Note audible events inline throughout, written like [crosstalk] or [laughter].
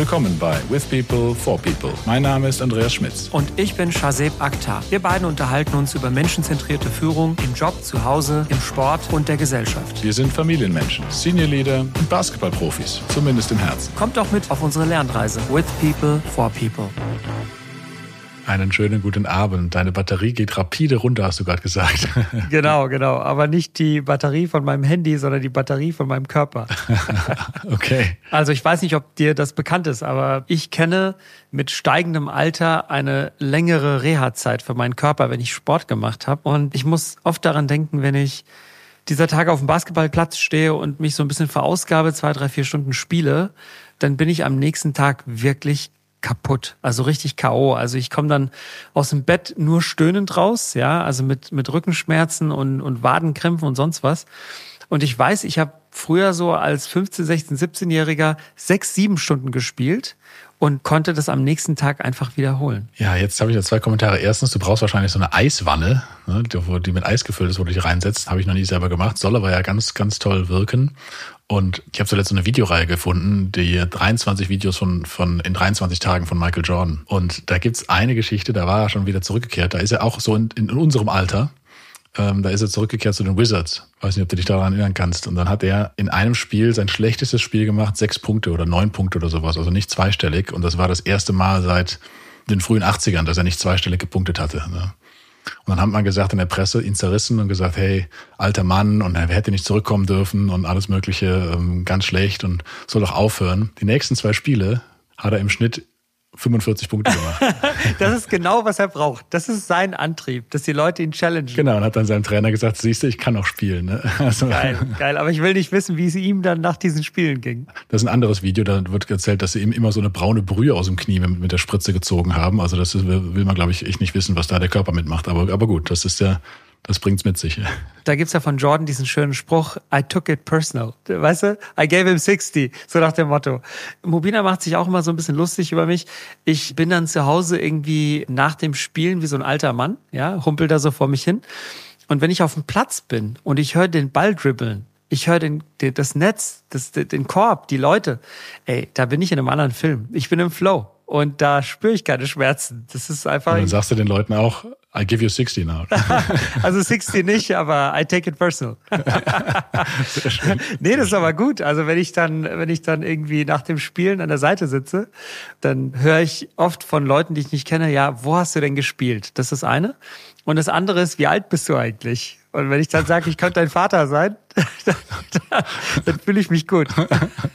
Willkommen bei With People for People. Mein Name ist Andreas Schmitz. Und ich bin Shazeb Akhtar. Wir beiden unterhalten uns über menschenzentrierte Führung im Job, zu Hause, im Sport und der Gesellschaft. Wir sind Familienmenschen, Senior Leader und Basketballprofis, zumindest im Herzen. Kommt doch mit auf unsere Lernreise. With People for People. Einen schönen guten Abend. Deine Batterie geht rapide runter, hast du gerade gesagt. [laughs] Genau, genau. Aber nicht die Batterie von meinem Handy, sondern die Batterie von meinem Körper. [laughs] okay. Also ich weiß nicht, ob dir das bekannt ist, aber ich kenne mit steigendem Alter eine längere Reha-Zeit für meinen Körper, wenn ich Sport gemacht habe. Und ich muss oft daran denken, wenn ich dieser Tage auf dem Basketballplatz stehe und mich so ein bisschen verausgabe, zwei, drei, vier Stunden spiele, dann bin ich am nächsten Tag wirklich kaputt, also richtig KO. Also ich komme dann aus dem Bett nur stöhnend raus, ja, also mit, mit Rückenschmerzen und, und Wadenkrämpfen und sonst was. Und ich weiß, ich habe früher so als 15, 16, 17-Jähriger sechs, sieben Stunden gespielt und konnte das am nächsten Tag einfach wiederholen. Ja, jetzt habe ich ja zwei Kommentare. Erstens, du brauchst wahrscheinlich so eine Eiswanne, ne, die mit Eis gefüllt ist, wo du dich reinsetzt. Habe ich noch nie selber gemacht. Soll aber ja ganz, ganz toll wirken. Und ich habe zuletzt so eine Videoreihe gefunden, die 23 Videos von, von in 23 Tagen von Michael Jordan. Und da gibt's eine Geschichte, da war er schon wieder zurückgekehrt. Da ist er auch so in, in unserem Alter. Ähm, da ist er zurückgekehrt zu den Wizards. Weiß nicht, ob du dich daran erinnern kannst. Und dann hat er in einem Spiel sein schlechtestes Spiel gemacht, sechs Punkte oder neun Punkte oder sowas, also nicht zweistellig. Und das war das erste Mal seit den frühen 80ern, dass er nicht zweistellig gepunktet hatte. Ne? Und dann hat man gesagt in der Presse, ihn zerrissen und gesagt, hey, alter Mann und er hätte nicht zurückkommen dürfen und alles Mögliche, ähm, ganz schlecht und soll doch aufhören. Die nächsten zwei Spiele hat er im Schnitt 45 Punkte gemacht. [laughs] das ist genau, was er braucht. Das ist sein Antrieb, dass die Leute ihn challengen. Genau, und hat dann seinem Trainer gesagt, siehst du, ich kann auch spielen. Ne? [laughs] Also, geil, geil. Aber ich will nicht wissen, wie es ihm dann nach diesen Spielen ging. Das ist ein anderes Video, da wird erzählt, dass sie ihm immer so eine braune Brühe aus dem Knie mit, mit der Spritze gezogen haben. Also das ist, will man, glaube ich, echt nicht wissen, was da der Körper mitmacht. Aber, aber gut, das ist ja das bringt's mit sich. Da gibt's ja von Jordan diesen schönen Spruch, I took it personal. Weißt du? I gave him 60. So nach dem Motto. Mobina macht sich auch immer so ein bisschen lustig über mich. Ich bin dann zu Hause irgendwie nach dem Spielen wie so ein alter Mann, ja, humpel da so vor mich hin. Und wenn ich auf dem Platz bin und ich höre den Ball dribbeln, ich höre den, den, das Netz, das, den Korb, die Leute, ey, da bin ich in einem anderen Film. Ich bin im Flow. Und da spüre ich keine Schmerzen. Das ist einfach. Und dann sagst du den Leuten auch, I give you 60 now. [laughs] also 60 nicht, aber I take it personal. [laughs] nee, das ist aber gut. Also wenn ich dann, wenn ich dann irgendwie nach dem Spielen an der Seite sitze, dann höre ich oft von Leuten, die ich nicht kenne, ja, wo hast du denn gespielt? Das ist eine. Und das andere ist, wie alt bist du eigentlich? Und wenn ich dann sage, ich könnte dein Vater sein, dann, [laughs] dann, dann fühle ich mich gut.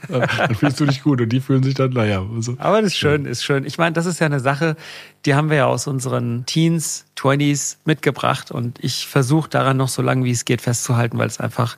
dann fühlst du dich gut und die fühlen sich dann, naja. So. Aber das ist schön, ist schön. Ich meine, das ist ja eine Sache, die haben wir ja aus unseren Teens, 20s mitgebracht und ich versuche daran noch so lange wie es geht festzuhalten, weil es einfach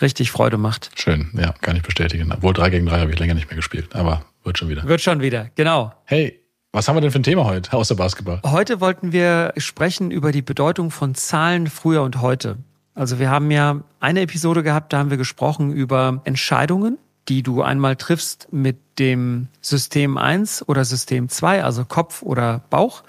richtig Freude macht. Schön, ja, kann ich bestätigen. Obwohl 3 gegen 3 habe ich länger nicht mehr gespielt, aber wird schon wieder. Wird schon wieder, genau. Hey, was haben wir denn für ein Thema heute außer Basketball? Heute wollten wir sprechen über die Bedeutung von Zahlen früher und heute. Also wir haben ja eine Episode gehabt, da haben wir gesprochen über Entscheidungen, die du einmal triffst mit dem System 1 oder System 2, also Kopf oder Bauch.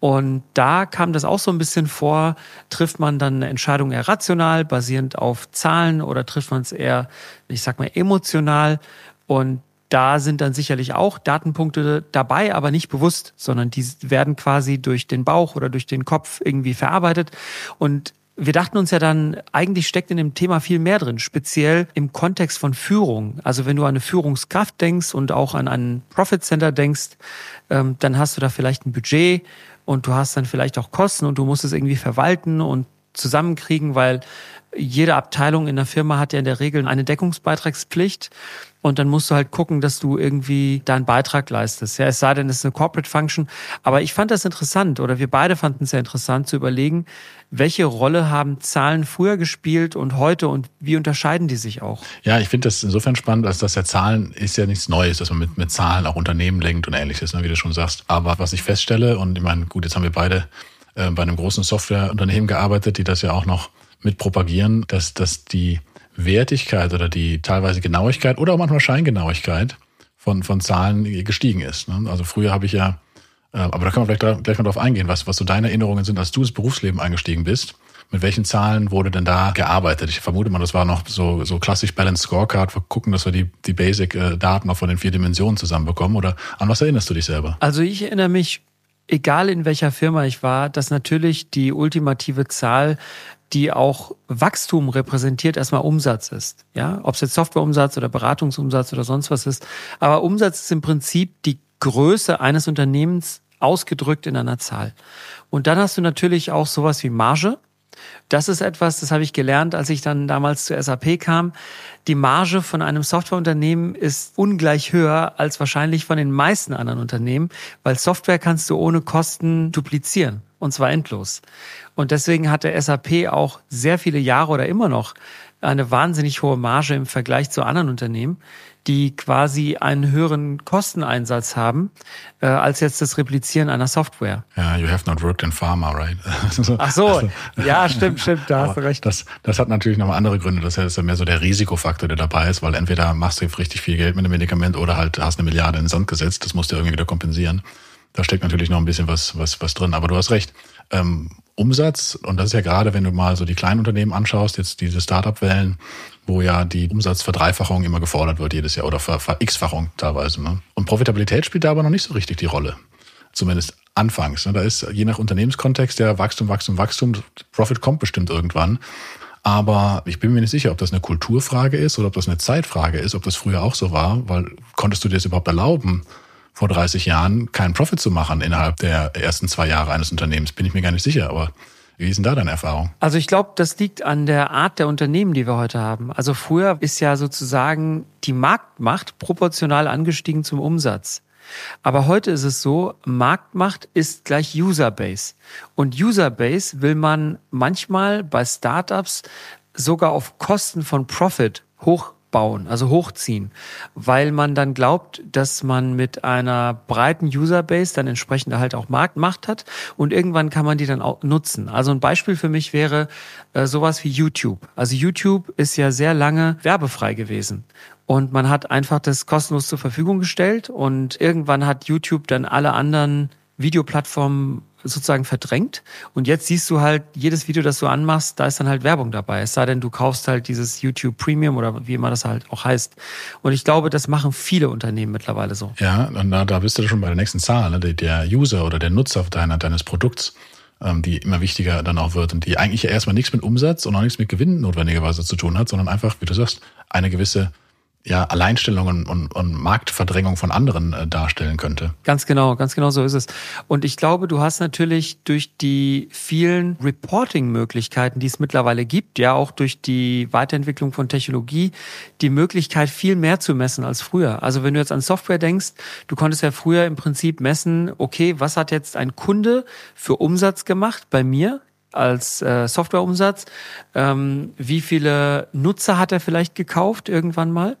Und da kam das auch so ein bisschen vor, trifft man dann eine Entscheidung eher rational, basierend auf Zahlen oder trifft man es eher, ich sag mal, emotional. Und da sind dann sicherlich auch Datenpunkte dabei, aber nicht bewusst, sondern die werden quasi durch den Bauch oder durch den Kopf irgendwie verarbeitet. Und wir dachten uns ja dann, eigentlich steckt in dem Thema viel mehr drin, speziell im Kontext von Führung. Also wenn du an eine Führungskraft denkst und auch an einen Profit Center denkst, ähm, dann hast du da vielleicht ein Budget und du hast dann vielleicht auch Kosten und du musst es irgendwie verwalten und zusammenkriegen, weil jede Abteilung in der Firma hat ja in der Regel eine Deckungsbeitragspflicht. Und dann musst du halt gucken, dass du irgendwie deinen Beitrag leistest. Ja, es sei denn, es ist eine Corporate Function. Aber ich fand das interessant, oder wir beide fanden es sehr interessant zu überlegen, welche Rolle haben Zahlen früher gespielt und heute und wie unterscheiden die sich auch? Ja, ich finde das insofern spannend, als dass ja Zahlen ist ja nichts Neues, dass man mit, mit Zahlen auch Unternehmen lenkt und ähnliches, ne, wie du schon sagst. Aber was ich feststelle, und ich meine, gut, jetzt haben wir beide äh, bei einem großen Softwareunternehmen gearbeitet, die das ja auch noch mit propagieren, dass, dass die Wertigkeit oder die teilweise Genauigkeit oder auch manchmal Scheingenauigkeit von, von Zahlen gestiegen ist. Ne? Also früher habe ich ja, äh, aber da können wir vielleicht gleich mal drauf eingehen, was, was so deine Erinnerungen sind, als du ins Berufsleben eingestiegen bist. mit welchen Zahlen wurde denn da gearbeitet? Ich vermute mal, das war noch so, so klassisch Balanced Scorecard. Wir gucken, dass wir die, die Basic-Daten auch von den vier Dimensionen zusammenbekommen. Oder an was erinnerst du dich selber? Also ich erinnere mich, egal in welcher Firma ich war, dass natürlich die ultimative Zahl die auch Wachstum repräsentiert, erstmal Umsatz ist. Ja, ob es jetzt Softwareumsatz oder Beratungsumsatz oder sonst was ist. Aber Umsatz ist im Prinzip die Größe eines Unternehmens ausgedrückt in einer Zahl. Und dann hast du natürlich auch sowas wie Marge. Das ist etwas, das habe ich gelernt, als ich dann damals zur SAP kam. Die Marge von einem Softwareunternehmen ist ungleich höher als wahrscheinlich von den meisten anderen Unternehmen, weil Software kannst du ohne Kosten duplizieren und zwar endlos. Und deswegen hat der SAP auch sehr viele Jahre oder immer noch eine wahnsinnig hohe Marge im Vergleich zu anderen Unternehmen, die quasi einen höheren Kosteneinsatz haben äh, als jetzt das Replizieren einer Software. Ja, you have not worked in pharma, right? [laughs] Ach so, also, ja, stimmt, stimmt, da hast du recht. Das, das hat natürlich nochmal andere Gründe. Das ist ja mehr so der Risikofaktor, der dabei ist, weil entweder machst du richtig viel Geld mit dem Medikament oder halt hast eine Milliarde in den Sand gesetzt. Das musst du irgendwie wieder kompensieren. Da steckt natürlich noch ein bisschen was, was, was drin. Aber du hast recht. Ähm, Umsatz, und das ist ja gerade, wenn du mal so die kleinen Unternehmen anschaust, jetzt diese Startup-Wellen, wo ja die Umsatzverdreifachung immer gefordert wird jedes Jahr oder Ver, Ver X-Fachung teilweise. Ne? Und Profitabilität spielt da aber noch nicht so richtig die Rolle. Zumindest anfangs. Ne? Da ist je nach Unternehmenskontext der Wachstum, Wachstum, Wachstum. Profit kommt bestimmt irgendwann. Aber ich bin mir nicht sicher, ob das eine Kulturfrage ist oder ob das eine Zeitfrage ist, ob das früher auch so war, weil konntest du dir das überhaupt erlauben, vor 30 Jahren keinen Profit zu machen innerhalb der ersten zwei Jahre eines Unternehmens. Bin ich mir gar nicht sicher, aber wie ist denn da deine Erfahrung? Also ich glaube, das liegt an der Art der Unternehmen, die wir heute haben. Also früher ist ja sozusagen die Marktmacht proportional angestiegen zum Umsatz. Aber heute ist es so, Marktmacht ist gleich Userbase. Und Userbase will man manchmal bei Startups sogar auf Kosten von Profit hoch bauen, also hochziehen, weil man dann glaubt, dass man mit einer breiten Userbase dann entsprechend halt auch Marktmacht hat und irgendwann kann man die dann auch nutzen. Also ein Beispiel für mich wäre äh, sowas wie YouTube. Also YouTube ist ja sehr lange werbefrei gewesen und man hat einfach das kostenlos zur Verfügung gestellt und irgendwann hat YouTube dann alle anderen Videoplattformen sozusagen verdrängt. Und jetzt siehst du halt, jedes Video, das du anmachst, da ist dann halt Werbung dabei. Es sei denn, du kaufst halt dieses YouTube Premium oder wie immer das halt auch heißt. Und ich glaube, das machen viele Unternehmen mittlerweile so. Ja, und da, da bist du schon bei der nächsten Zahl. Ne? Der User oder der Nutzer deiner, deines Produkts, ähm, die immer wichtiger dann auch wird und die eigentlich erstmal nichts mit Umsatz und auch nichts mit Gewinn notwendigerweise zu tun hat, sondern einfach, wie du sagst, eine gewisse ja, Alleinstellungen und, und Marktverdrängung von anderen äh, darstellen könnte. Ganz genau, ganz genau so ist es. Und ich glaube, du hast natürlich durch die vielen Reporting-Möglichkeiten, die es mittlerweile gibt, ja auch durch die Weiterentwicklung von Technologie, die Möglichkeit, viel mehr zu messen als früher. Also wenn du jetzt an Software denkst, du konntest ja früher im Prinzip messen, okay, was hat jetzt ein Kunde für Umsatz gemacht bei mir? als äh, Softwareumsatz. Ähm, wie viele Nutzer hat er vielleicht gekauft irgendwann mal?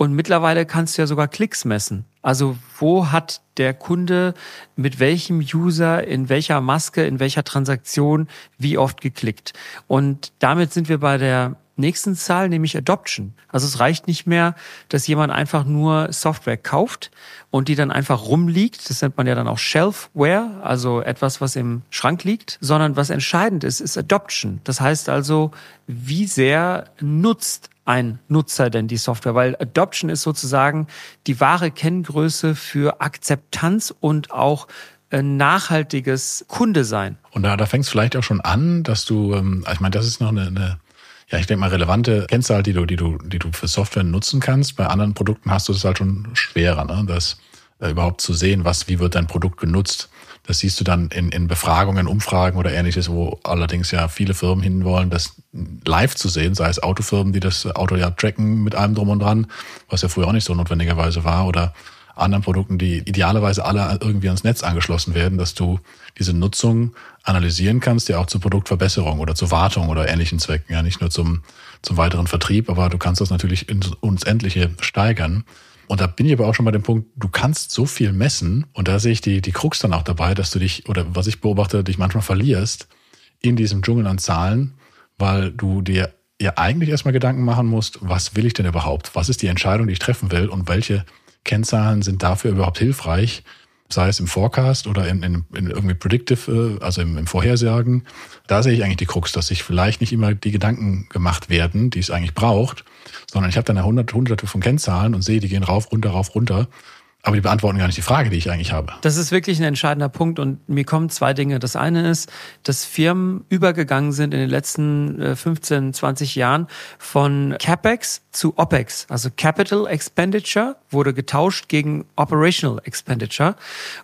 Und mittlerweile kannst du ja sogar Klicks messen. Also wo hat der Kunde mit welchem User, in welcher Maske, in welcher Transaktion, wie oft geklickt. Und damit sind wir bei der nächsten Zahl, nämlich Adoption. Also es reicht nicht mehr, dass jemand einfach nur Software kauft und die dann einfach rumliegt. Das nennt man ja dann auch Shelfware, also etwas, was im Schrank liegt, sondern was entscheidend ist, ist Adoption. Das heißt also, wie sehr nutzt ein Nutzer denn die Software? Weil Adoption ist sozusagen die wahre Kenngröße für Akzeptanz und auch nachhaltiges Kunde sein. Und da, da fängt es vielleicht auch schon an, dass du, ähm, ich meine, das ist noch eine, eine ja, ich denke mal, relevante Kennzahl, die du, die du, die du für Software nutzen kannst. Bei anderen Produkten hast du es halt schon schwerer, ne? das äh, überhaupt zu sehen, was, wie wird dein Produkt genutzt. Das siehst du dann in, in Befragungen, Umfragen oder ähnliches, wo allerdings ja viele Firmen hinwollen, das live zu sehen, sei es Autofirmen, die das Auto ja tracken mit allem drum und dran, was ja früher auch nicht so notwendigerweise war, oder anderen Produkten, die idealerweise alle irgendwie ans Netz angeschlossen werden, dass du diese Nutzung analysieren kannst, ja auch zur Produktverbesserung oder zur Wartung oder ähnlichen Zwecken, ja nicht nur zum, zum weiteren Vertrieb, aber du kannst das natürlich ins Endliche steigern. Und da bin ich aber auch schon bei dem Punkt, du kannst so viel messen und da sehe ich die, die Krux dann auch dabei, dass du dich, oder was ich beobachte, dich manchmal verlierst in diesem Dschungel an Zahlen, weil du dir ja eigentlich erstmal Gedanken machen musst, was will ich denn überhaupt? Was ist die Entscheidung, die ich treffen will und welche Kennzahlen sind dafür überhaupt hilfreich, sei es im Forecast oder in, in, in irgendwie Predictive, äh, also im, im Vorhersagen. Da sehe ich eigentlich die Krux, dass sich vielleicht nicht immer die Gedanken gemacht werden, die es eigentlich braucht, sondern ich habe dann eine hundert, hunderte von Kennzahlen und sehe, die gehen rauf, runter, rauf, runter. Aber die beantworten gar nicht die Frage, die ich eigentlich habe. Das ist wirklich ein entscheidender Punkt und mir kommen zwei Dinge. Das eine ist, dass Firmen übergegangen sind in den letzten 15, äh, 20 Jahren von CapEx zu OpEx. Also Capital Expenditure wurde getauscht gegen Operational Expenditure.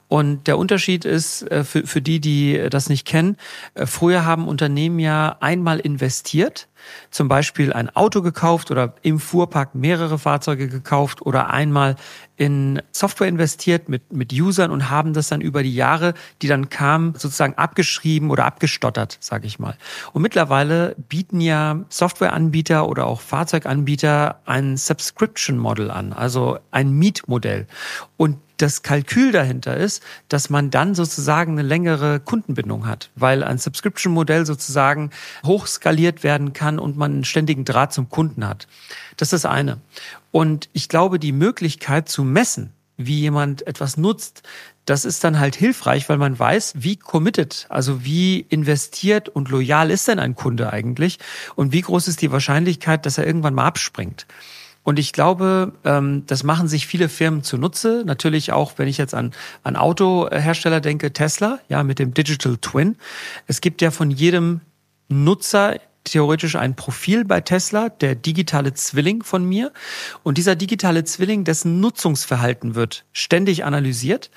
Und der Unterschied ist, äh, für, für die, die das nicht kennen, äh, früher haben Unternehmen ja einmal investiert zum Beispiel ein Auto gekauft oder im Fuhrpark mehrere Fahrzeuge gekauft oder einmal in Software investiert mit, mit Usern und haben das dann über die Jahre, die dann kamen, sozusagen abgeschrieben oder abgestottert, sage ich mal. Und mittlerweile bieten ja Softwareanbieter oder auch Fahrzeuganbieter ein Subscription Model an, also ein Mietmodell. Und das Kalkül dahinter ist, dass man dann sozusagen eine längere Kundenbindung hat, weil ein Subscription-Modell sozusagen hochskaliert werden kann und man einen ständigen Draht zum Kunden hat. Das ist das eine. Und ich glaube, die Möglichkeit zu messen, wie jemand etwas nutzt, das ist dann halt hilfreich, weil man weiß, wie committed, also wie investiert und loyal ist denn ein Kunde eigentlich und wie groß ist die Wahrscheinlichkeit, dass er irgendwann mal abspringt. Und ich glaube, ähm, das machen sich viele Firmen zunutze. Natürlich auch, wenn ich jetzt an, an Autohersteller denke, Tesla, ja, mit dem Digital Twin. Es gibt ja von jedem Nutzer theoretisch ein Profil bei Tesla, der digitale Zwilling von mir. Und dieser digitale Zwilling, dessen Nutzungsverhalten wird ständig analysiert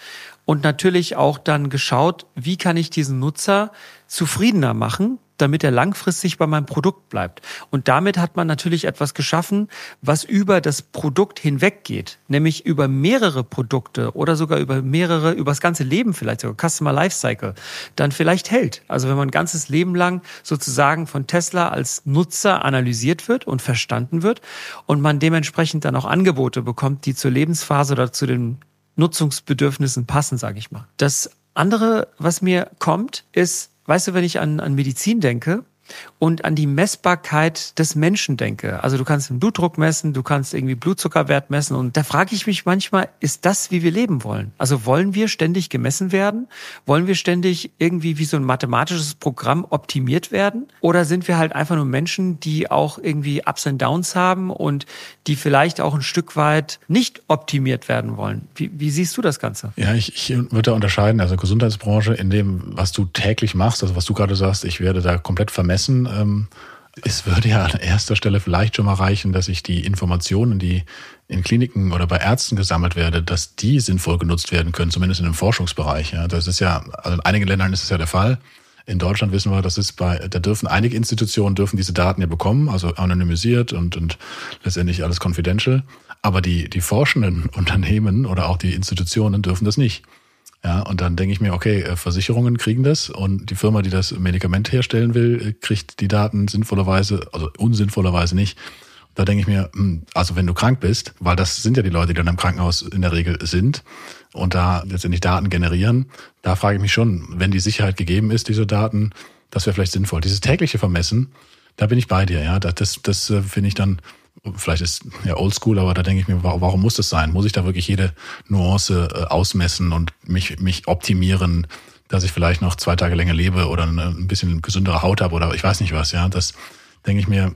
und natürlich auch dann geschaut, wie kann ich diesen Nutzer zufriedener machen, damit er langfristig bei meinem Produkt bleibt. Und damit hat man natürlich etwas geschaffen, was über das Produkt hinweggeht, nämlich über mehrere Produkte oder sogar über mehrere, über das ganze Leben vielleicht sogar, Customer Lifecycle, dann vielleicht hält. Also wenn man ein ganzes Leben lang sozusagen von Tesla als Nutzer analysiert wird und verstanden wird und man dementsprechend dann auch Angebote bekommt, die zur Lebensphase oder zu den Nutzungsbedürfnissen passen, sage ich mal. Das andere, was mir kommt, ist, weißt du, wenn ich an, an Medizin denke, und an die Messbarkeit des Menschen denke. Also du kannst den Blutdruck messen, du kannst irgendwie Blutzuckerwert messen und da frage ich mich manchmal, ist das, wie wir leben wollen? Also wollen wir ständig gemessen werden? Wollen wir ständig irgendwie wie so ein mathematisches Programm optimiert werden? Oder sind wir halt einfach nur Menschen, die auch irgendwie Ups und Downs haben und die vielleicht auch ein Stück weit nicht optimiert werden wollen? Wie, wie siehst du das Ganze? Ja, ich, ich würde da unterscheiden, also Gesundheitsbranche in dem, was du täglich machst, also was du gerade sagst, ich werde da komplett vermessen messen. Ähm, es würde ja an erster Stelle vielleicht schon mal reichen, dass ich die Informationen, die in Kliniken oder bei Ärzten gesammelt werde, dass die sinnvoll genutzt werden können, zumindest in dem Forschungsbereich. Ja, das ist ja, also in einigen Ländern ist es ja der Fall. In Deutschland wissen wir, das ist bei, da dürfen einige Institutionen dürfen diese Daten ja bekommen, also anonymisiert und, und letztendlich alles confidential. Aber die, die forschenden [laughs] Unternehmen oder auch die Institutionen dürfen das nicht. Ja, und dann denke ich mir, okay, äh, Versicherungen kriegen das und die Firma, die das Medikament herstellen will, äh, kriegt die Daten sinnvollerweise, also unsinnvollerweise nicht. Da denke ich mir, hm, also wenn du krank bist, weil das sind ja die Leute, die dann im Krankenhaus in der Regel sind und da letztendlich Daten generieren, da frage ich mich schon, wenn die Sicherheit gegeben ist, diese Daten, das wäre vielleicht sinnvoll. Dieses tägliche Vermessen, da bin ich bei dir, ja. Das, das, das äh, finde ich dann vielleicht ist ja oldschool, aber da denke ich mir, warum muss das sein? Muss ich da wirklich jede Nuance äh, ausmessen und mich, mich optimieren, dass ich vielleicht noch zwei Tage länger lebe oder ein bisschen gesündere Haut habe oder ich weiß nicht was, ja? Das denke ich mir,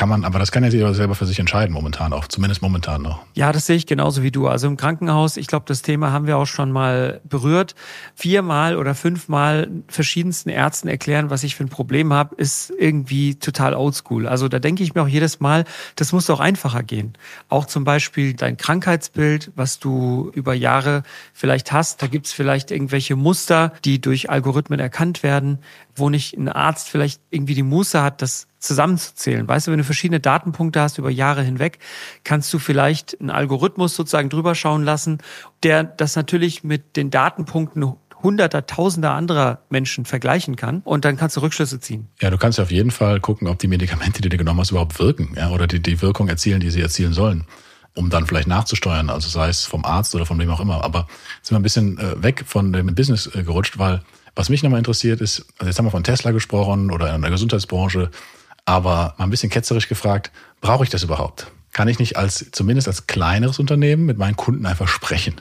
kann man, aber das kann ja jeder selber für sich entscheiden momentan auch, zumindest momentan noch. Ja, das sehe ich genauso wie du. Also im Krankenhaus, ich glaube, das Thema haben wir auch schon mal berührt. Viermal oder fünfmal verschiedensten Ärzten erklären, was ich für ein Problem habe, ist irgendwie total oldschool. Also da denke ich mir auch jedes Mal, das muss doch einfacher gehen. Auch zum Beispiel dein Krankheitsbild, was du über Jahre vielleicht hast, da gibt's vielleicht irgendwelche Muster, die durch Algorithmen erkannt werden, wo nicht ein Arzt vielleicht irgendwie die Muße hat, das zusammenzuzählen. Weißt du, wenn du verschiedene Datenpunkte hast über Jahre hinweg, kannst du vielleicht einen Algorithmus sozusagen drüber schauen lassen, der das natürlich mit den Datenpunkten hunderter, tausender anderer Menschen vergleichen kann und dann kannst du Rückschlüsse ziehen. Ja, du kannst auf jeden Fall gucken, ob die Medikamente, die du genommen hast, überhaupt wirken ja, oder die, die Wirkung erzielen, die sie erzielen sollen, um dann vielleicht nachzusteuern, also sei es vom Arzt oder von wem auch immer. Aber jetzt sind wir ein bisschen äh, weg von dem Business äh, gerutscht, weil was mich nochmal interessiert ist, also jetzt haben wir von Tesla gesprochen oder in der Gesundheitsbranche, aber mal ein bisschen ketzerisch gefragt, brauche ich das überhaupt? Kann ich nicht als, zumindest als kleineres Unternehmen mit meinen Kunden einfach sprechen?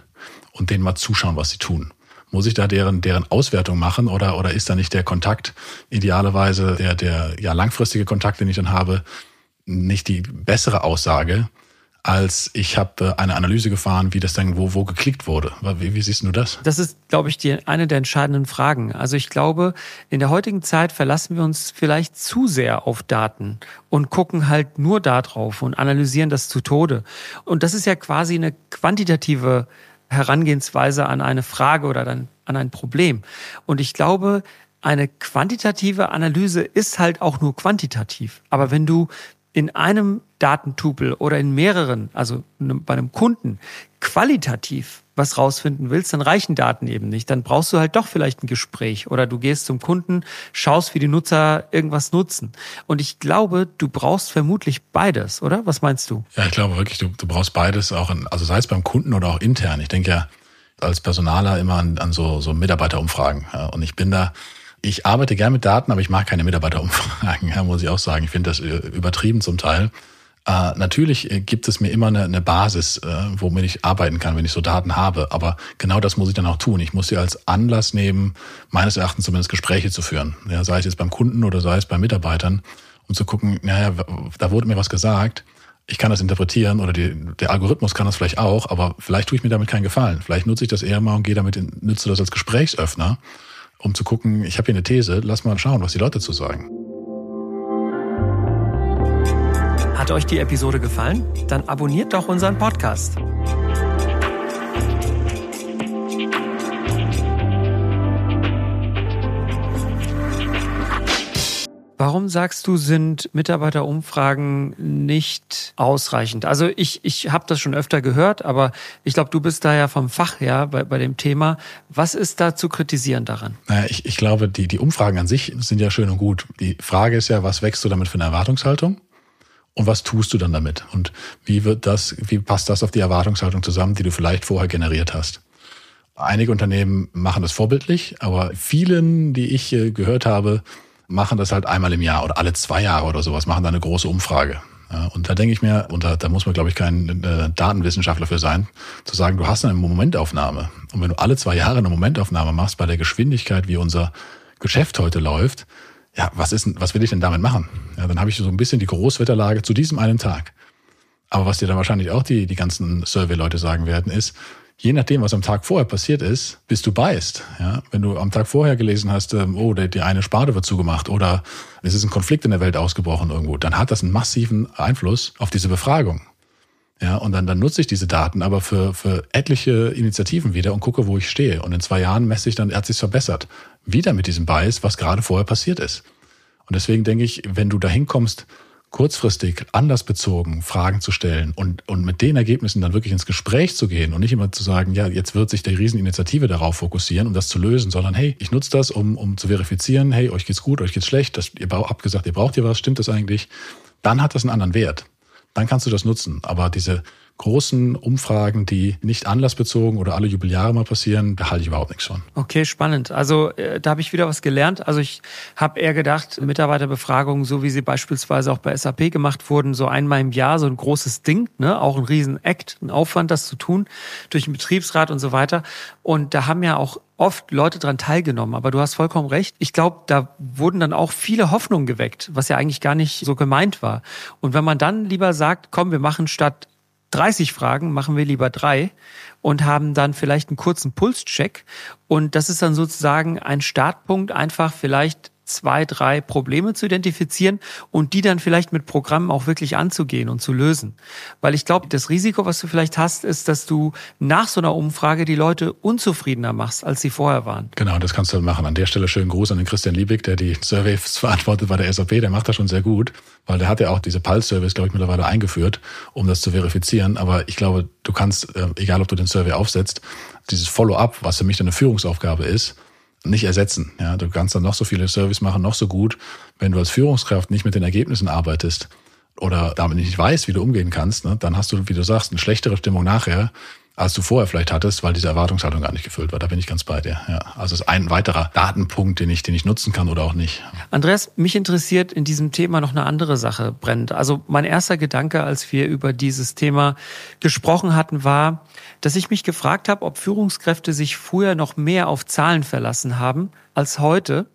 und denen mal zuschauen, was sie tun. Muss ich da deren, deren Auswertung machen oder, oder ist da nicht der Kontakt idealerweise, der, der ja langfristige Kontakt, den ich dann habe, nicht die bessere Aussage, als ich habe äh, eine Analyse gefahren, wie das dann wo, wo geklickt wurde. Wie, wie siehst du das? Das ist, glaube ich, die, eine der entscheidenden Fragen. Also ich glaube, in der heutigen Zeit verlassen wir uns vielleicht zu sehr auf Daten und gucken halt nur darauf und analysieren das zu Tode. Und das ist ja quasi eine quantitative Herangehensweise an eine Frage oder dann an ein Problem. Und ich glaube, eine quantitative Analyse ist halt auch nur quantitativ. Aber wenn du in einem Datentupel oder in mehreren, also bei einem Kunden, qualitativ was rausfinden willst, dann reichen Daten eben nicht. Dann brauchst du halt doch vielleicht ein Gespräch oder du gehst zum Kunden, schaust, wie die Nutzer irgendwas nutzen. Und ich glaube, du brauchst vermutlich beides, oder? Was meinst du? Ja, ich glaube wirklich, du, du brauchst beides auch, in, also sei es beim Kunden oder auch intern. Ich denke ja als Personaler immer an, an so, so Mitarbeiterumfragen. Ja, und ich bin da, ich arbeite gern mit Daten, aber ich mag keine Mitarbeiterumfragen, [laughs] muss ich auch sagen. Ich finde das äh, übertrieben zum Teil. Äh, natürlich äh, gibt es mir immer eine, eine Basis, äh, womit ich arbeiten kann, wenn ich so Daten habe. Aber genau das muss ich dann auch tun. Ich muss sie als Anlass nehmen, meines Erachtens zumindest Gespräche zu führen. Ja, sei es jetzt beim Kunden oder sei es bei Mitarbeitern, um zu gucken, naja, da wurde mir was gesagt. Ich kann das interpretieren oder die, der Algorithmus kann das vielleicht auch, aber vielleicht tue ich mir damit keinen Gefallen. Vielleicht nutze ich das eher mal und gehe damit, in, nütze das als Gesprächsöffner um zu gucken, ich habe hier eine These, lass mal schauen, was die Leute zu sagen. Hat euch die Episode gefallen? Dann abonniert doch unseren Podcast. Warum sagst du, sind Mitarbeiterumfragen nicht ausreichend? Also ich, ich habe das schon öfter gehört, aber ich glaube, du bist da ja vom Fach her bei, bei dem Thema. Was ist da zu kritisieren daran? Naja, ich, ich glaube, die, die Umfragen an sich sind ja schön und gut. Die Frage ist ja, was wächst du damit für eine Erwartungshaltung? Und was tust du dann damit? Und wie wird das, wie passt das auf die Erwartungshaltung zusammen, die du vielleicht vorher generiert hast? Einige Unternehmen machen das vorbildlich, aber vielen, die ich äh, gehört habe, machen das halt einmal im Jahr oder alle zwei Jahre oder sowas, machen da eine große Umfrage. Und da denke ich mir, und da, da muss man, glaube ich, kein äh, Datenwissenschaftler für sein, zu sagen, du hast eine Momentaufnahme. Und wenn du alle zwei Jahre eine Momentaufnahme machst bei der Geschwindigkeit, wie unser Geschäft heute läuft, ja, was ist, was will ich denn damit machen? Ja, dann habe ich so ein bisschen die Großwetterlage zu diesem einen Tag. Aber was dir dann wahrscheinlich auch die, die ganzen Survey-Leute sagen werden, ist, je nachdem, was am Tag vorher passiert ist, bist du beißt. Ja? Wenn du am Tag vorher gelesen hast, ähm, oh, die eine Sparte wird zugemacht oder es ist ein Konflikt in der Welt ausgebrochen irgendwo, dann hat das einen massiven Einfluss auf diese Befragung. Ja, und dann, dann nutze ich diese Daten aber für, für etliche Initiativen wieder und gucke, wo ich stehe. Und in zwei Jahren messe ich dann, hat sich's verbessert. Wieder mit diesem Bias, was gerade vorher passiert ist. Und deswegen denke ich, wenn du dahin kommst, kurzfristig anlassbezogen Fragen zu stellen und, und mit den Ergebnissen dann wirklich ins Gespräch zu gehen und nicht immer zu sagen, ja, jetzt wird sich die Rieseninitiative darauf fokussieren, um das zu lösen, sondern hey, ich nutze das, um, um zu verifizieren, hey, euch geht's gut, euch geht's schlecht, das, ihr habt gesagt, ihr braucht hier was, stimmt das eigentlich? Dann hat das einen anderen Wert. Dann kannst du das nutzen. Aber diese großen Umfragen, die nicht anlassbezogen oder alle Jubeljahre mal passieren, da halte ich überhaupt nichts von. Okay, spannend. Also äh, da habe ich wieder was gelernt. Also ich habe eher gedacht, Mitarbeiterbefragungen, so wie sie beispielsweise auch bei SAP gemacht wurden, so einmal im Jahr, so ein großes Ding, ne? auch ein Riesen-Act, ein Aufwand, das zu tun, durch den Betriebsrat und so weiter. Und da haben ja auch oft Leute dran teilgenommen. Aber du hast vollkommen recht. Ich glaube, da wurden dann auch viele Hoffnungen geweckt, was ja eigentlich gar nicht so gemeint war. Und wenn man dann lieber sagt, komm, wir machen statt 30 Fragen, machen wir lieber drei und haben dann vielleicht einen kurzen Pulscheck. Und das ist dann sozusagen ein Startpunkt, einfach vielleicht zwei, drei Probleme zu identifizieren und die dann vielleicht mit Programmen auch wirklich anzugehen und zu lösen. Weil ich glaube, das Risiko, was du vielleicht hast, ist, dass du nach so einer Umfrage die Leute unzufriedener machst, als sie vorher waren. Genau, das kannst du machen. An der Stelle schönen Gruß an den Christian Liebig, der die Surveys [laughs] verantwortet bei der SAP. Der macht das schon sehr gut, weil der hat ja auch diese Pulse-Surveys, glaube ich, mittlerweile eingeführt, um das zu verifizieren. Aber ich glaube, du kannst, äh, egal ob du den Survey aufsetzt, dieses Follow-up, was für mich dann eine Führungsaufgabe ist, nicht ersetzen. Ja, du kannst dann noch so viele Service machen, noch so gut. Wenn du als Führungskraft nicht mit den Ergebnissen arbeitest oder damit nicht weißt, wie du umgehen kannst, ne, dann hast du, wie du sagst, eine schlechtere Stimmung nachher, als du vorher vielleicht hattest, weil diese Erwartungshaltung gar nicht gefüllt war. Da bin ich ganz bei dir. Ja. Also ist ein weiterer Datenpunkt, den ich, den ich nutzen kann oder auch nicht. Andreas, mich interessiert in diesem Thema noch eine andere Sache brennt. Also mein erster Gedanke, als wir über dieses Thema gesprochen hatten, war, dass ich mich gefragt habe, ob Führungskräfte sich früher noch mehr auf Zahlen verlassen haben als heute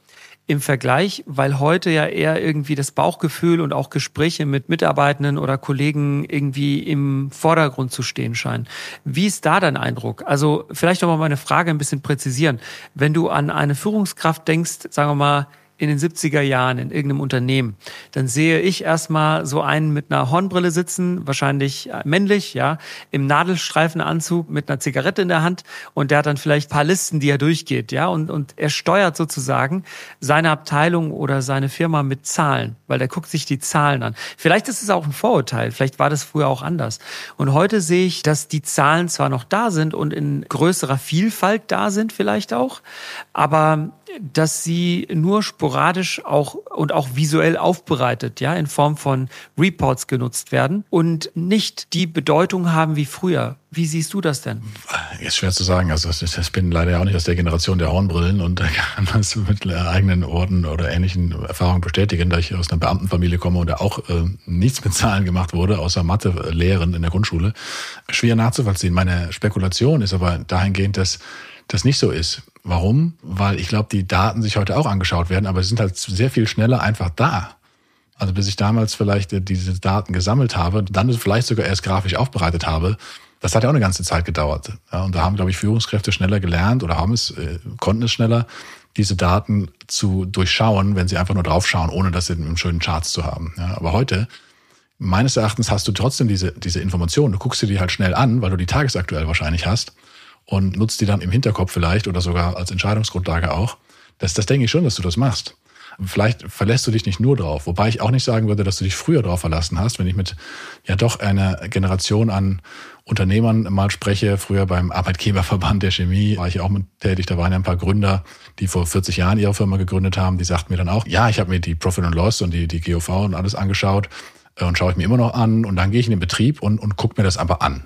im Vergleich, weil heute ja eher irgendwie das Bauchgefühl und auch Gespräche mit Mitarbeitenden oder Kollegen irgendwie im Vordergrund zu stehen scheinen. Wie ist da dein Eindruck? Also vielleicht nochmal meine Frage ein bisschen präzisieren. Wenn du an eine Führungskraft denkst, sagen wir mal, in den 70er Jahren in irgendeinem Unternehmen, dann sehe ich erstmal so einen mit einer Hornbrille sitzen, wahrscheinlich äh, männlich, ja, im Nadelstreifenanzug mit einer Zigarette in der Hand und der hat dann vielleicht ein paar Listen, die er durchgeht, ja, und, und er steuert sozusagen seine Abteilung oder seine Firma mit Zahlen, weil der guckt sich die Zahlen an. Vielleicht ist es auch ein Vorurteil, vielleicht war das früher auch anders. Und heute sehe ich, dass die Zahlen zwar noch da sind und in größerer Vielfalt da sind vielleicht auch, aber dass sie nur sporadisch auch und auch visuell aufbereitet, ja, in Form von Reports genutzt werden und nicht die Bedeutung haben wie früher. Wie siehst du das denn? Ist schwer zu sagen. Also ich bin leider auch nicht aus der Generation der Hornbrillen und kann das mit eigenen Orten oder ähnlichen Erfahrungen bestätigen, da ich aus einer Beamtenfamilie komme und da auch äh, nichts mit Zahlen gemacht wurde, außer Mathe-Lehren in der Grundschule. Schwer nachzuvollziehen. Meine Spekulation ist aber dahingehend, dass das nicht so ist. Warum? Weil ich glaube, die Daten sich heute auch angeschaut werden, aber sie sind halt sehr viel schneller einfach da. Also bis ich damals vielleicht diese Daten gesammelt habe, dann vielleicht sogar erst grafisch aufbereitet habe, das hat ja auch eine ganze Zeit gedauert. Und da haben, glaube ich, Führungskräfte schneller gelernt oder haben es, äh, konnten es schneller, diese Daten zu durchschauen, wenn sie einfach nur draufschauen, ohne das in schönen Charts zu haben. Aber heute, meines Erachtens, hast du trotzdem diese, diese Informationen. Du guckst dir die halt schnell an, weil du die tagesaktuell wahrscheinlich hast und nutzt die dann im Hinterkopf vielleicht oder sogar als Entscheidungsgrundlage auch. Das, das denke ich schon, dass du das machst. Vielleicht verlässt du dich nicht nur drauf, wobei ich auch nicht sagen würde, dass du dich früher drauf verlassen hast, wenn ich mit ja doch einer Generation an Unternehmern mal spreche. Früher beim Arbeitgeberverband der Chemie war ich auch mit tätig. Da waren ja ein paar Gründer, die vor 40 Jahren ihre Firma gegründet haben. Die sagten mir dann auch, ja, ich habe mir die Profit and Loss und die, die GOV und alles angeschaut äh, und schaue ich mir immer noch an. Und dann gehe ich in den Betrieb und, und gucke mir das aber an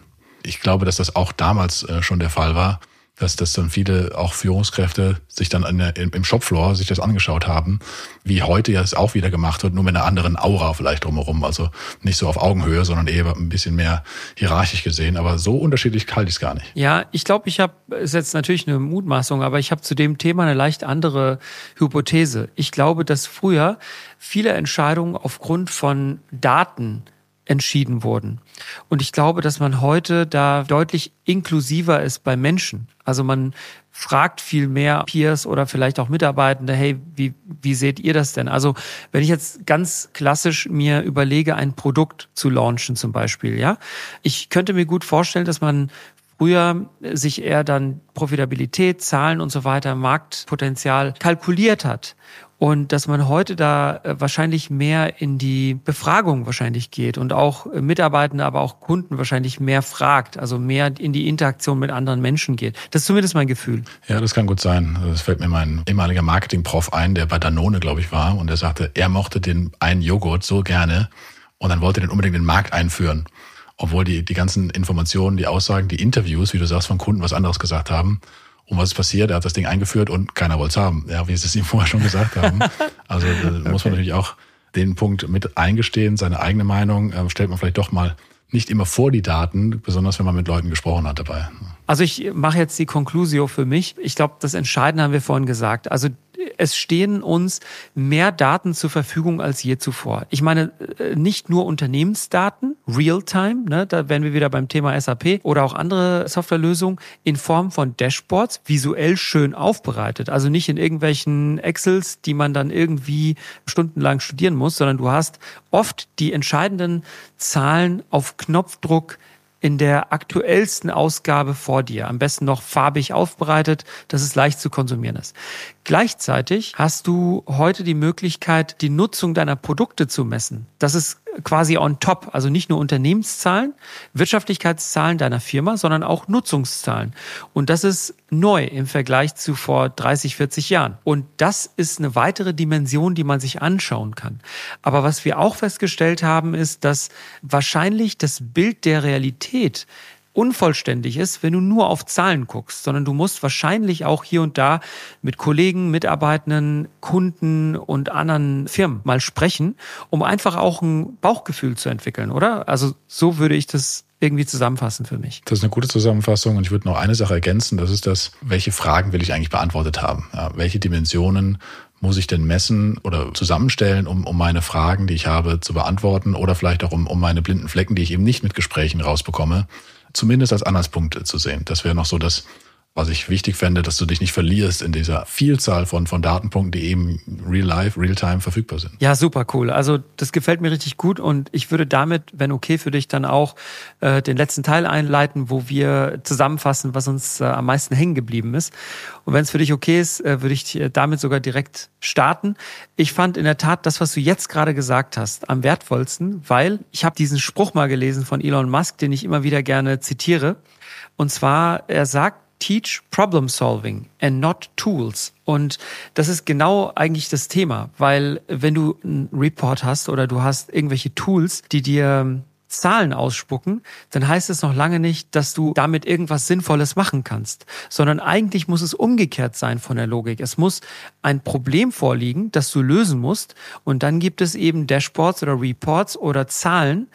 ich glaube, dass das auch damals äh, schon der Fall war, dass das dann viele auch Führungskräfte sich dann der, im Shopfloor sich das angeschaut haben, wie heute ja es auch wieder gemacht wird, nur mit einer anderen Aura vielleicht drumherum. Also nicht so auf Augenhöhe, sondern eher ein bisschen mehr hierarchisch gesehen. Aber so unterschiedlich halte ich es gar nicht. Ja, ich glaube, ich habe, ist jetzt natürlich eine Mutmaßung, aber ich habe zu dem Thema eine leicht andere Hypothese. Ich glaube, dass früher viele Entscheidungen aufgrund von Daten entschieden wurden. Und ich glaube, dass man heute da deutlich inklusiver ist bei Menschen. Also man fragt viel mehr Peers oder vielleicht auch Mitarbeitende, hey, wie, wie seht ihr das denn? Also wenn ich jetzt ganz klassisch mir überlege, ein Produkt zu launchen zum Beispiel, ja, ich könnte mir gut vorstellen, dass man früher sich eher dann Profitabilität, Zahlen und so weiter, Marktpotenzial kalkuliert hat und dass man heute da äh, wahrscheinlich mehr in die Befragung wahrscheinlich geht und auch äh, Mitarbeitende, aber auch Kunden wahrscheinlich mehr fragt, also mehr in die Interaktion mit anderen Menschen geht. Das ist zumindest mein Gefühl. Ja, das kann gut sein. Das fällt mir mein ehemaliger Marketingprof ein, der bei Danone, glaube ich, war und der sagte, er mochte den einen Joghurt so gerne und dann wollte er den unbedingt in den Markt einführen. Obwohl die, die ganzen Informationen, die Aussagen, die Interviews, wie du sagst, von Kunden was anderes gesagt haben. Und was ist passiert? Er hat das Ding eingeführt und keiner wollte es haben. Ja, wie sie es ihm vorher schon gesagt haben. Also da [laughs] okay. muss man natürlich auch den Punkt mit eingestehen, seine eigene Meinung äh, stellt man vielleicht doch mal nicht immer vor die Daten, besonders wenn man mit Leuten gesprochen hat dabei. Also ich mache jetzt die Conclusio für mich. Ich glaube, das Entscheidende haben wir vorhin gesagt. Also es stehen uns mehr Daten zur Verfügung als je zuvor. Ich meine, äh, nicht nur Unternehmensdaten, Realtime, ne, da wären wir wieder beim Thema SAP oder auch andere Softwarelösungen in Form von Dashboards, visuell schön aufbereitet. Also nicht in irgendwelchen Excels, die man dann irgendwie stundenlang studieren muss, sondern du hast oft die entscheidenden Zahlen auf Knopfdruck in der aktuellsten Ausgabe vor dir. Am besten noch farbig aufbereitet, dass es leicht zu konsumieren ist. Gleichzeitig hast du heute die Möglichkeit, die Nutzung deiner Produkte zu messen. Das ist quasi on top, also nicht nur Unternehmenszahlen, Wirtschaftlichkeitszahlen deiner Firma, sondern auch Nutzungszahlen. Und das ist neu im Vergleich zu vor 30, 40 Jahren. Und das ist eine weitere Dimension, die man sich anschauen kann. Aber was wir auch festgestellt haben, ist, dass wahrscheinlich das Bild der Realität unvollständig ist, wenn du nur auf Zahlen guckst, sondern du musst wahrscheinlich auch hier und da mit Kollegen, Mitarbeitenden, Kunden und anderen Firmen mal sprechen, um einfach auch ein Bauchgefühl zu entwickeln, oder? Also so würde ich das irgendwie zusammenfassen für mich. Das ist eine gute Zusammenfassung und ich würde noch eine Sache ergänzen, das ist das, welche Fragen will ich eigentlich beantwortet haben? Ja, welche Dimensionen muss ich denn messen oder zusammenstellen, um, um meine Fragen, die ich habe, zu beantworten oder vielleicht auch um, um meine blinden Flecken, die ich eben nicht mit Gesprächen rausbekomme, zumindest als Anhaltspunkt zu sehen. Das wäre noch so das, was ich wichtig fände, dass du dich nicht verlierst in dieser Vielzahl von, von Datenpunkten, die eben real life, real time verfügbar sind. Ja, super cool. Also das gefällt mir richtig gut und ich würde damit, wenn okay für dich, dann auch äh, den letzten Teil einleiten, wo wir zusammenfassen, was uns äh, am meisten hängen geblieben ist. Und wenn es für dich okay ist, äh, würde ich äh, damit sogar direkt starten. Ich fand in der Tat das, was du jetzt gerade gesagt hast, am wertvollsten, weil ich habe diesen Spruch mal gelesen von Elon Musk, den ich immer wieder gerne zitiere. Und zwar, er sagt, Teach Problem Solving and not Tools. Und das ist genau eigentlich das Thema, weil wenn du einen Report hast oder du hast irgendwelche Tools, die dir Zahlen ausspucken, dann heißt es noch lange nicht, dass du damit irgendwas Sinnvolles machen kannst, sondern eigentlich muss es umgekehrt sein von der Logik. Es muss ein Problem vorliegen, das du lösen musst und dann gibt es eben Dashboards oder Reports oder Zahlen,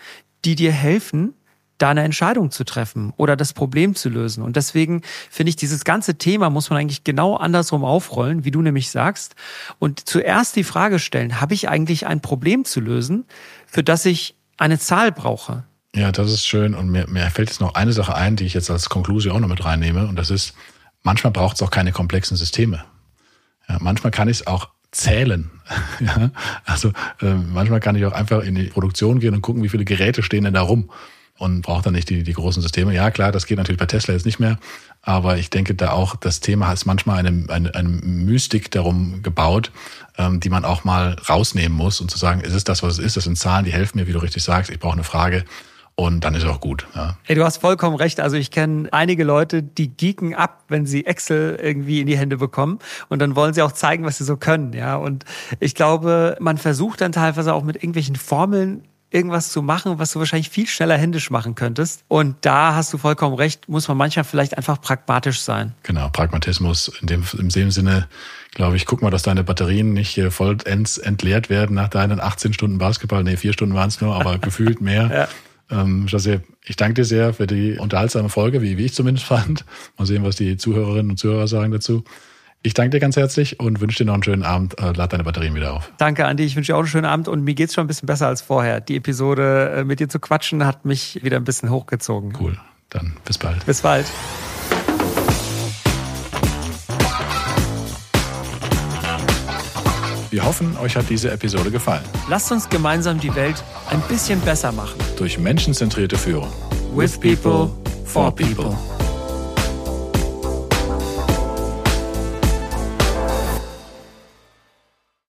die dir helfen, da eine Entscheidung zu treffen oder das Problem zu lösen. Und deswegen finde ich, dieses ganze Thema muss man eigentlich genau andersrum aufrollen, wie du nämlich sagst. Und zuerst die Frage stellen, habe ich eigentlich ein Problem zu lösen, für das ich eine Zahl brauche? Ja, das ist schön. Und mir, mir fällt jetzt noch eine Sache ein, die ich jetzt als Konklusion auch noch mit reinnehme. Und das ist, manchmal braucht es auch keine komplexen Systeme. Ja, manchmal kann ich es auch zählen. [laughs] ja, also äh, manchmal kann ich auch einfach in die Produktion gehen und gucken, wie viele Geräte stehen denn da rum und braucht dann nicht die, die großen Systeme. Ja, klar, das geht natürlich bei Tesla jetzt nicht mehr, aber ich denke da auch, das Thema ist manchmal eine, eine, eine Mystik darum gebaut, ähm, die man auch mal rausnehmen muss und zu sagen, ist es das, was es ist? Das sind Zahlen, die helfen mir, wie du richtig sagst. Ich brauche eine Frage. Und dann ist es auch gut. Ja. Hey, du hast vollkommen recht. Also ich kenne einige Leute, die geeken ab, wenn sie Excel irgendwie in die Hände bekommen. Und dann wollen sie auch zeigen, was sie so können. Ja. Und ich glaube, man versucht dann teilweise auch mit irgendwelchen Formeln irgendwas zu machen, was du wahrscheinlich viel schneller händisch machen könntest. Und da hast du vollkommen recht, muss man manchmal vielleicht einfach pragmatisch sein. Genau, Pragmatismus in dem, in dem Sinne, glaube ich, guck mal, dass deine Batterien nicht vollends entleert werden nach deinen 18 Stunden Basketball. Nee, vier Stunden waren es nur, aber [laughs] gefühlt mehr. Ja. Ähm, ich danke dir sehr für die unterhaltsame Folge, wie, wie ich zumindest fand. Mal sehen, was die Zuhörerinnen und Zuhörer sagen dazu. Ich danke dir ganz herzlich und wünsche dir noch einen schönen Abend. Äh, lad deine Batterien wieder auf. Danke, Andi. Ich wünsche dir auch einen schönen Abend und mir geht's schon ein bisschen besser als vorher. Die Episode äh, mit dir zu quatschen hat mich wieder ein bisschen hochgezogen. Cool. Dann bis bald. Bis bald. Wir hoffen, euch hat diese Episode gefallen. Lasst uns gemeinsam die Welt ein bisschen besser machen. Durch menschenzentrierte Führung. With people, for people.